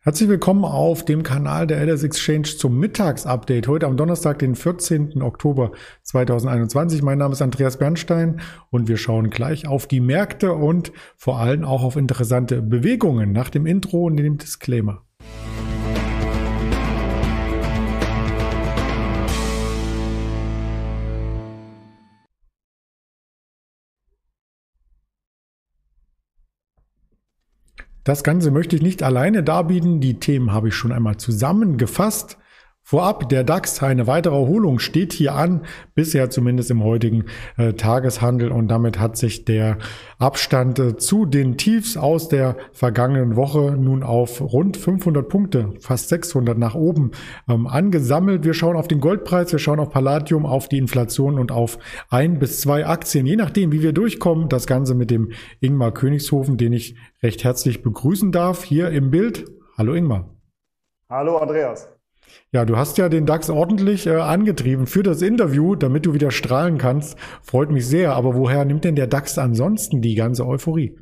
Herzlich willkommen auf dem Kanal der LS Exchange zum Mittagsupdate. Heute am Donnerstag, den 14. Oktober 2021. Mein Name ist Andreas Bernstein und wir schauen gleich auf die Märkte und vor allem auch auf interessante Bewegungen nach dem Intro und dem Disclaimer. Das Ganze möchte ich nicht alleine darbieten. Die Themen habe ich schon einmal zusammengefasst. Vorab, der DAX, eine weitere Erholung steht hier an, bisher zumindest im heutigen äh, Tageshandel und damit hat sich der Abstand äh, zu den Tiefs aus der vergangenen Woche nun auf rund 500 Punkte, fast 600 nach oben ähm, angesammelt. Wir schauen auf den Goldpreis, wir schauen auf Palladium, auf die Inflation und auf ein bis zwei Aktien, je nachdem, wie wir durchkommen. Das Ganze mit dem Ingmar Königshofen, den ich recht herzlich begrüßen darf, hier im Bild. Hallo Ingmar. Hallo Andreas. Ja, du hast ja den DAX ordentlich äh, angetrieben für das Interview, damit du wieder strahlen kannst. Freut mich sehr. Aber woher nimmt denn der DAX ansonsten die ganze Euphorie?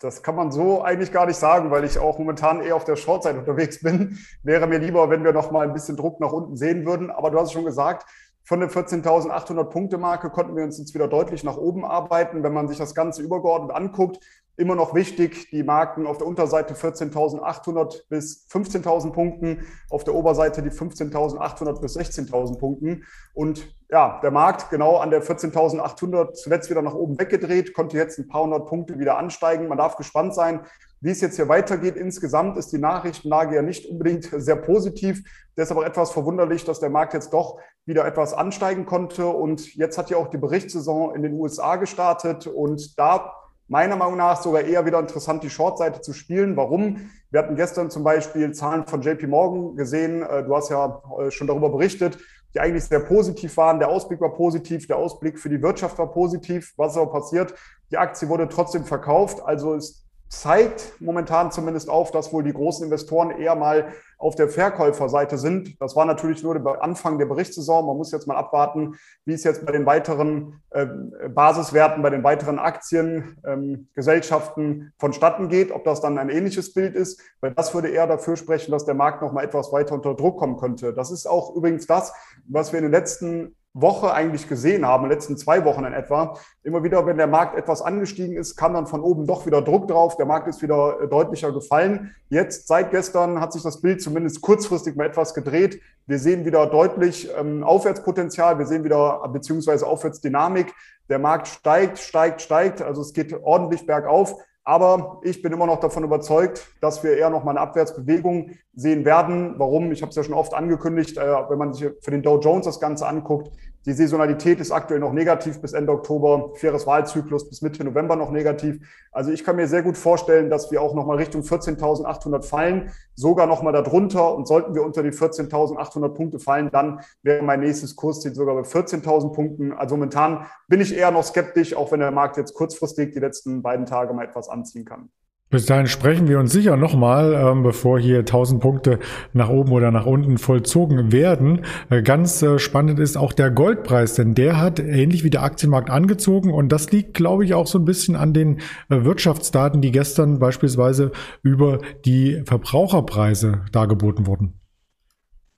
Das kann man so eigentlich gar nicht sagen, weil ich auch momentan eher auf der Shortseite unterwegs bin. Wäre mir lieber, wenn wir noch mal ein bisschen Druck nach unten sehen würden. Aber du hast es schon gesagt, von der 14.800 Punkte Marke konnten wir uns jetzt wieder deutlich nach oben arbeiten. Wenn man sich das Ganze übergeordnet anguckt, immer noch wichtig, die Marken auf der Unterseite 14.800 bis 15.000 Punkten, auf der Oberseite die 15.800 bis 16.000 Punkten. Und ja, der Markt genau an der 14.800 zuletzt wieder nach oben weggedreht, konnte jetzt ein paar hundert Punkte wieder ansteigen. Man darf gespannt sein, wie es jetzt hier weitergeht. Insgesamt ist die Nachrichtenlage ja nicht unbedingt sehr positiv. Deshalb auch etwas verwunderlich, dass der Markt jetzt doch wieder etwas ansteigen konnte. Und jetzt hat ja auch die Berichtssaison in den USA gestartet. Und da meiner Meinung nach sogar eher wieder interessant, die Shortseite zu spielen. Warum? Wir hatten gestern zum Beispiel Zahlen von JP Morgan gesehen. Äh, du hast ja äh, schon darüber berichtet, die eigentlich sehr positiv waren. Der Ausblick war positiv, der Ausblick für die Wirtschaft war positiv. Was ist aber passiert? Die Aktie wurde trotzdem verkauft. Also ist zeigt momentan zumindest auf, dass wohl die großen Investoren eher mal auf der Verkäuferseite sind. Das war natürlich nur der Anfang der Berichtssaison. Man muss jetzt mal abwarten, wie es jetzt bei den weiteren äh, Basiswerten, bei den weiteren Aktien, ähm, Gesellschaften vonstatten geht, ob das dann ein ähnliches Bild ist, weil das würde eher dafür sprechen, dass der Markt noch mal etwas weiter unter Druck kommen könnte. Das ist auch übrigens das, was wir in den letzten Woche eigentlich gesehen haben, in den letzten zwei Wochen in etwa. Immer wieder, wenn der Markt etwas angestiegen ist, kam dann von oben doch wieder Druck drauf. Der Markt ist wieder äh, deutlicher gefallen. Jetzt, seit gestern, hat sich das Bild zumindest kurzfristig mal etwas gedreht. Wir sehen wieder deutlich ähm, Aufwärtspotenzial. Wir sehen wieder beziehungsweise Aufwärtsdynamik. Der Markt steigt, steigt, steigt. Also es geht ordentlich bergauf. Aber ich bin immer noch davon überzeugt, dass wir eher noch mal eine Abwärtsbewegung sehen werden. Warum? Ich habe es ja schon oft angekündigt, äh, wenn man sich für den Dow Jones das Ganze anguckt, die Saisonalität ist aktuell noch negativ bis Ende Oktober, faires Wahlzyklus bis Mitte November noch negativ. Also ich kann mir sehr gut vorstellen, dass wir auch noch mal Richtung 14.800 fallen, sogar noch mal darunter. Und sollten wir unter die 14.800 Punkte fallen, dann wäre mein nächstes Kursziel sogar bei 14.000 Punkten. Also momentan bin ich eher noch skeptisch, auch wenn der Markt jetzt kurzfristig die letzten beiden Tage mal etwas anziehen kann. Bis dahin sprechen wir uns sicher nochmal, ähm, bevor hier 1000 Punkte nach oben oder nach unten vollzogen werden. Äh, ganz äh, spannend ist auch der Goldpreis, denn der hat ähnlich wie der Aktienmarkt angezogen und das liegt, glaube ich, auch so ein bisschen an den äh, Wirtschaftsdaten, die gestern beispielsweise über die Verbraucherpreise dargeboten wurden.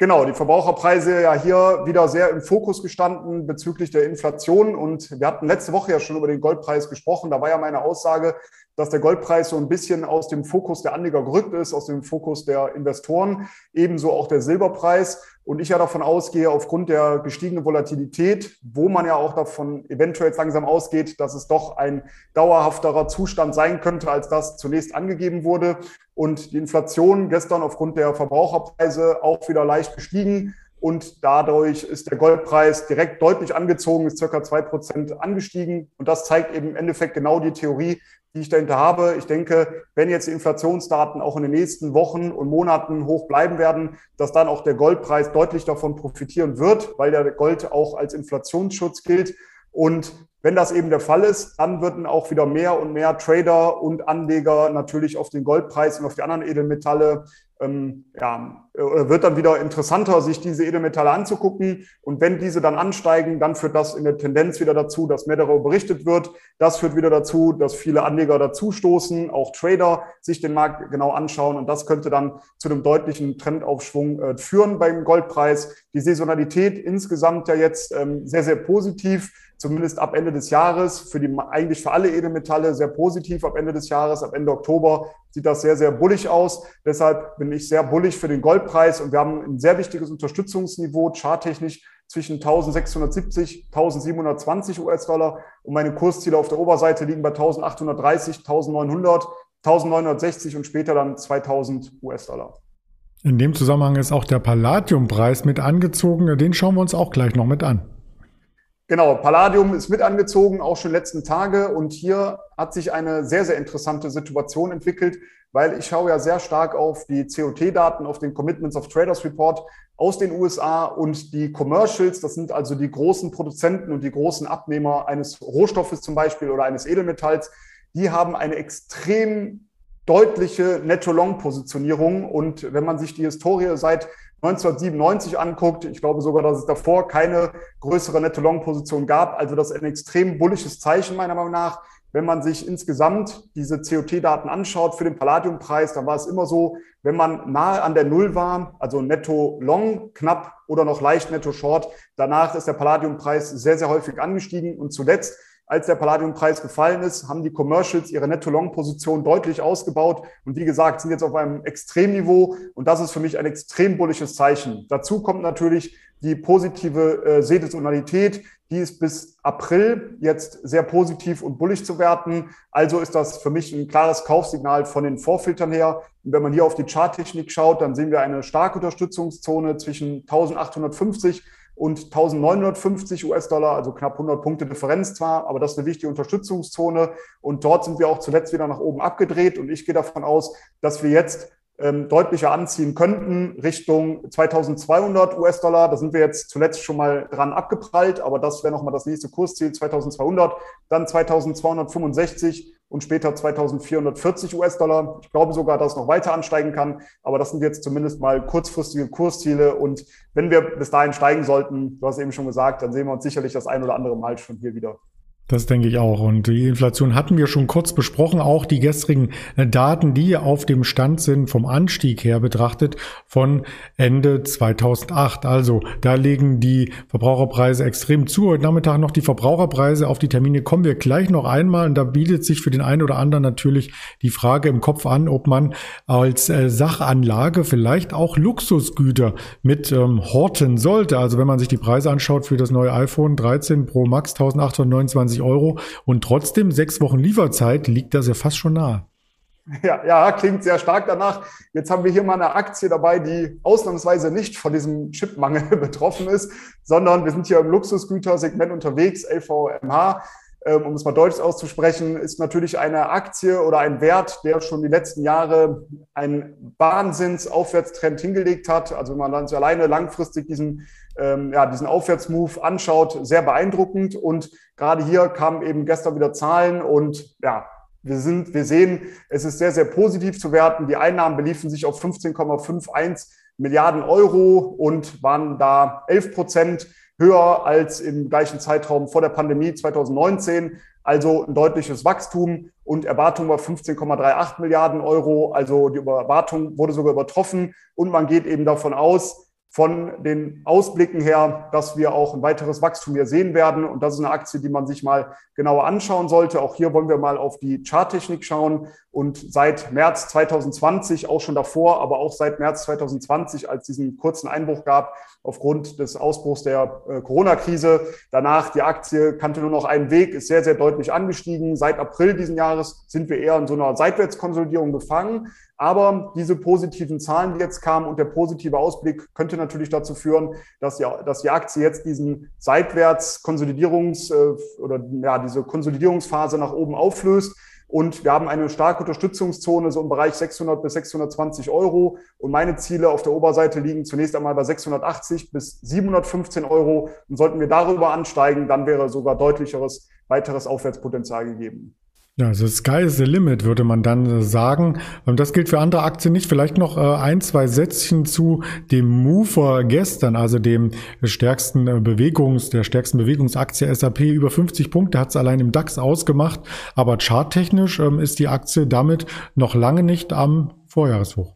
Genau, die Verbraucherpreise ja hier wieder sehr im Fokus gestanden bezüglich der Inflation. Und wir hatten letzte Woche ja schon über den Goldpreis gesprochen. Da war ja meine Aussage, dass der Goldpreis so ein bisschen aus dem Fokus der Anleger gerückt ist, aus dem Fokus der Investoren, ebenso auch der Silberpreis. Und ich ja davon ausgehe, aufgrund der gestiegenen Volatilität, wo man ja auch davon eventuell langsam ausgeht, dass es doch ein dauerhafterer Zustand sein könnte, als das zunächst angegeben wurde. Und die Inflation gestern aufgrund der Verbraucherpreise auch wieder leicht gestiegen. Und dadurch ist der Goldpreis direkt deutlich angezogen, ist circa zwei Prozent angestiegen. Und das zeigt eben im Endeffekt genau die Theorie, die ich dahinter habe. Ich denke, wenn jetzt die Inflationsdaten auch in den nächsten Wochen und Monaten hoch bleiben werden, dass dann auch der Goldpreis deutlich davon profitieren wird, weil der Gold auch als Inflationsschutz gilt. Und Wenn das eben der Fall ist, dann würden auch wieder mehr und mehr Trader und Anleger natürlich auf den Goldpreis und auf die anderen Edelmetalle ähm, ja, äh, wird dann wieder interessanter, sich diese Edelmetalle anzugucken. Und wenn diese dann ansteigen, dann führt das in der Tendenz wieder dazu, dass mehr darüber berichtet wird. Das führt wieder dazu, dass viele Anleger dazustoßen, auch Trader sich den Markt genau anschauen. Und das könnte dann zu einem deutlichen Trendaufschwung äh, führen beim Goldpreis. Die Saisonalität insgesamt ja jetzt ähm, sehr, sehr positiv zumindest ab Ende des Jahres, für die, eigentlich für alle Edelmetalle sehr positiv ab Ende des Jahres, ab Ende Oktober sieht das sehr, sehr bullig aus. Deshalb bin ich sehr bullig für den Goldpreis und wir haben ein sehr wichtiges Unterstützungsniveau, charttechnisch zwischen 1670, 1720 US-Dollar und meine Kursziele auf der Oberseite liegen bei 1830, 1900, 1960 und später dann 2000 US-Dollar. In dem Zusammenhang ist auch der Palladiumpreis mit angezogen. Den schauen wir uns auch gleich noch mit an. Genau, Palladium ist mit angezogen, auch schon letzten Tage. Und hier hat sich eine sehr, sehr interessante Situation entwickelt, weil ich schaue ja sehr stark auf die COT-Daten, auf den Commitments of Traders Report aus den USA und die Commercials. Das sind also die großen Produzenten und die großen Abnehmer eines Rohstoffes zum Beispiel oder eines Edelmetalls. Die haben eine extrem deutliche Netto-Long-Positionierung. Und wenn man sich die Historie seit 1997 anguckt, ich glaube sogar, dass es davor keine größere Netto-Long-Position gab. Also das ist ein extrem bullisches Zeichen meiner Meinung nach. Wenn man sich insgesamt diese COT-Daten anschaut für den Palladiumpreis, dann war es immer so, wenn man nahe an der Null war, also Netto-Long knapp oder noch leicht Netto-Short, danach ist der Palladiumpreis sehr, sehr häufig angestiegen. Und zuletzt als der Palladiumpreis gefallen ist, haben die Commercials ihre Netto-Long-Position deutlich ausgebaut und wie gesagt, sind jetzt auf einem Extremniveau und das ist für mich ein extrem bullisches Zeichen. Dazu kommt natürlich die positive äh, Saisonalität, die ist bis April jetzt sehr positiv und bullig zu werten. Also ist das für mich ein klares Kaufsignal von den Vorfiltern her. Und wenn man hier auf die Charttechnik schaut, dann sehen wir eine starke Unterstützungszone zwischen 1850 und 1950 US-Dollar, also knapp 100 Punkte Differenz zwar, aber das ist eine wichtige Unterstützungszone. Und dort sind wir auch zuletzt wieder nach oben abgedreht. Und ich gehe davon aus, dass wir jetzt ähm, deutlicher anziehen könnten Richtung 2200 US-Dollar. Da sind wir jetzt zuletzt schon mal dran abgeprallt, aber das wäre nochmal das nächste Kursziel 2200, dann 2265 und später 2440 US-Dollar. Ich glaube sogar, dass es noch weiter ansteigen kann, aber das sind jetzt zumindest mal kurzfristige Kursziele und wenn wir bis dahin steigen sollten, du hast eben schon gesagt, dann sehen wir uns sicherlich das ein oder andere Mal schon hier wieder. Das denke ich auch. Und die Inflation hatten wir schon kurz besprochen. Auch die gestrigen äh, Daten, die auf dem Stand sind, vom Anstieg her betrachtet, von Ende 2008. Also da legen die Verbraucherpreise extrem zu. Heute Nachmittag noch die Verbraucherpreise. Auf die Termine kommen wir gleich noch einmal. Und da bietet sich für den einen oder anderen natürlich die Frage im Kopf an, ob man als äh, Sachanlage vielleicht auch Luxusgüter mit ähm, horten sollte. Also wenn man sich die Preise anschaut für das neue iPhone 13 Pro Max 1829 Euro und trotzdem sechs Wochen Lieferzeit liegt das ja fast schon nahe. Ja, ja, klingt sehr stark danach. Jetzt haben wir hier mal eine Aktie dabei, die ausnahmsweise nicht von diesem Chipmangel betroffen ist, sondern wir sind hier im Luxusgütersegment unterwegs, LVMH. Ähm, um es mal deutsch auszusprechen, ist natürlich eine Aktie oder ein Wert, der schon die letzten Jahre einen Wahnsinnsaufwärtstrend hingelegt hat. Also wenn man dann sich alleine langfristig diesen ähm, ja, diesen Aufwärtsmove anschaut, sehr beeindruckend. Und gerade hier kamen eben gestern wieder Zahlen und ja, wir sind, wir sehen, es ist sehr, sehr positiv zu werten. Die Einnahmen beliefen sich auf 15,51 Milliarden Euro und waren da 11 Prozent höher als im gleichen Zeitraum vor der Pandemie 2019. Also ein deutliches Wachstum und Erwartung war 15,38 Milliarden Euro. Also die Erwartung wurde sogar übertroffen und man geht eben davon aus, von den Ausblicken her, dass wir auch ein weiteres Wachstum hier sehen werden. Und das ist eine Aktie, die man sich mal genauer anschauen sollte. Auch hier wollen wir mal auf die Charttechnik schauen. Und seit März 2020, auch schon davor, aber auch seit März 2020, als diesen kurzen Einbruch gab, aufgrund des Ausbruchs der äh, Corona-Krise. Danach die Aktie kannte nur noch einen Weg, ist sehr, sehr deutlich angestiegen. Seit April diesen Jahres sind wir eher in so einer Seitwärtskonsolidierung gefangen. Aber diese positiven Zahlen, die jetzt kamen und der positive Ausblick könnte natürlich dazu führen, dass die, dass die Aktie jetzt diesen Seitwärts-Konsolidierungs- äh, oder ja, diese Konsolidierungsphase nach oben auflöst. Und wir haben eine starke Unterstützungszone, so im Bereich 600 bis 620 Euro. Und meine Ziele auf der Oberseite liegen zunächst einmal bei 680 bis 715 Euro. Und sollten wir darüber ansteigen, dann wäre sogar deutlicheres weiteres Aufwärtspotenzial gegeben. Ja, also Sky is the limit, würde man dann sagen. Und das gilt für andere Aktien nicht. Vielleicht noch äh, ein, zwei Sätzchen zu dem Mover gestern, also dem stärksten äh, Bewegungs, der stärksten Bewegungsaktie SAP. Über 50 Punkte hat es allein im DAX ausgemacht. Aber charttechnisch ähm, ist die Aktie damit noch lange nicht am Vorjahreshoch.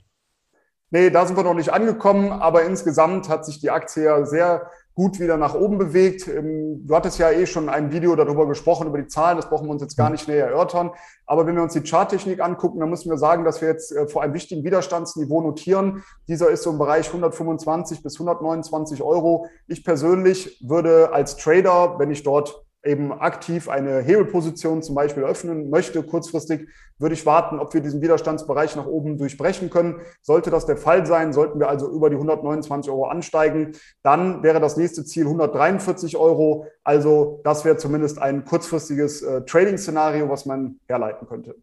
Nee, da sind wir noch nicht angekommen, aber insgesamt hat sich die Aktie ja sehr gut wieder nach oben bewegt. Ähm, du hattest ja eh schon ein Video darüber gesprochen, über die Zahlen, das brauchen wir uns jetzt gar nicht näher erörtern. Aber wenn wir uns die Charttechnik angucken, dann müssen wir sagen, dass wir jetzt äh, vor einem wichtigen Widerstandsniveau notieren. Dieser ist so im Bereich 125 bis 129 Euro. Ich persönlich würde als Trader, wenn ich dort eben aktiv eine Hebelposition zum Beispiel öffnen möchte, kurzfristig, würde ich warten, ob wir diesen Widerstandsbereich nach oben durchbrechen können. Sollte das der Fall sein, sollten wir also über die 129 Euro ansteigen, dann wäre das nächste Ziel 143 Euro. Also das wäre zumindest ein kurzfristiges äh, Trading-Szenario, was man herleiten könnte.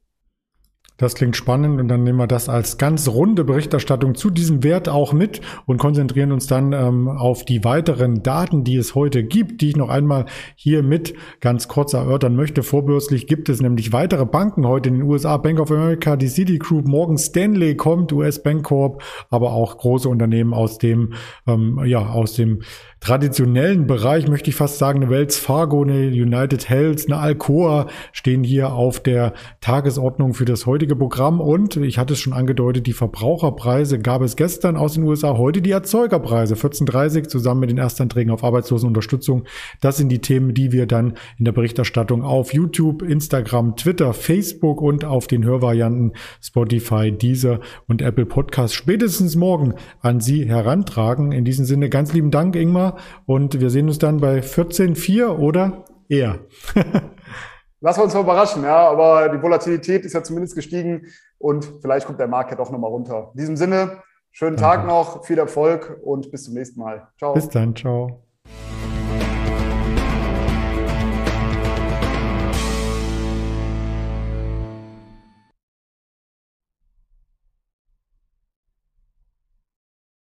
Das klingt spannend und dann nehmen wir das als ganz runde Berichterstattung zu diesem Wert auch mit und konzentrieren uns dann ähm, auf die weiteren Daten, die es heute gibt, die ich noch einmal hier mit ganz kurz erörtern möchte. Vorbürstlich gibt es nämlich weitere Banken heute in den USA. Bank of America, die Citigroup, Morgan Stanley kommt, US Bank Corp, aber auch große Unternehmen aus dem, ähm, ja, aus dem traditionellen Bereich, möchte ich fast sagen, eine Wells Fargo, eine United Health, eine Alcoa stehen hier auf der Tagesordnung für das heutige Programm. Und ich hatte es schon angedeutet, die Verbraucherpreise gab es gestern aus den USA, heute die Erzeugerpreise 14.30 zusammen mit den Erstanträgen auf Arbeitslosenunterstützung. Das sind die Themen, die wir dann in der Berichterstattung auf YouTube, Instagram, Twitter, Facebook und auf den Hörvarianten Spotify, Deezer und Apple Podcast spätestens morgen an Sie herantragen. In diesem Sinne ganz lieben Dank, Ingmar und wir sehen uns dann bei 14,4 oder eher. Lassen wir uns mal überraschen, ja, aber die Volatilität ist ja zumindest gestiegen und vielleicht kommt der Markt ja doch nochmal runter. In diesem Sinne, schönen Tag noch, viel Erfolg und bis zum nächsten Mal. Ciao. Bis dann, ciao.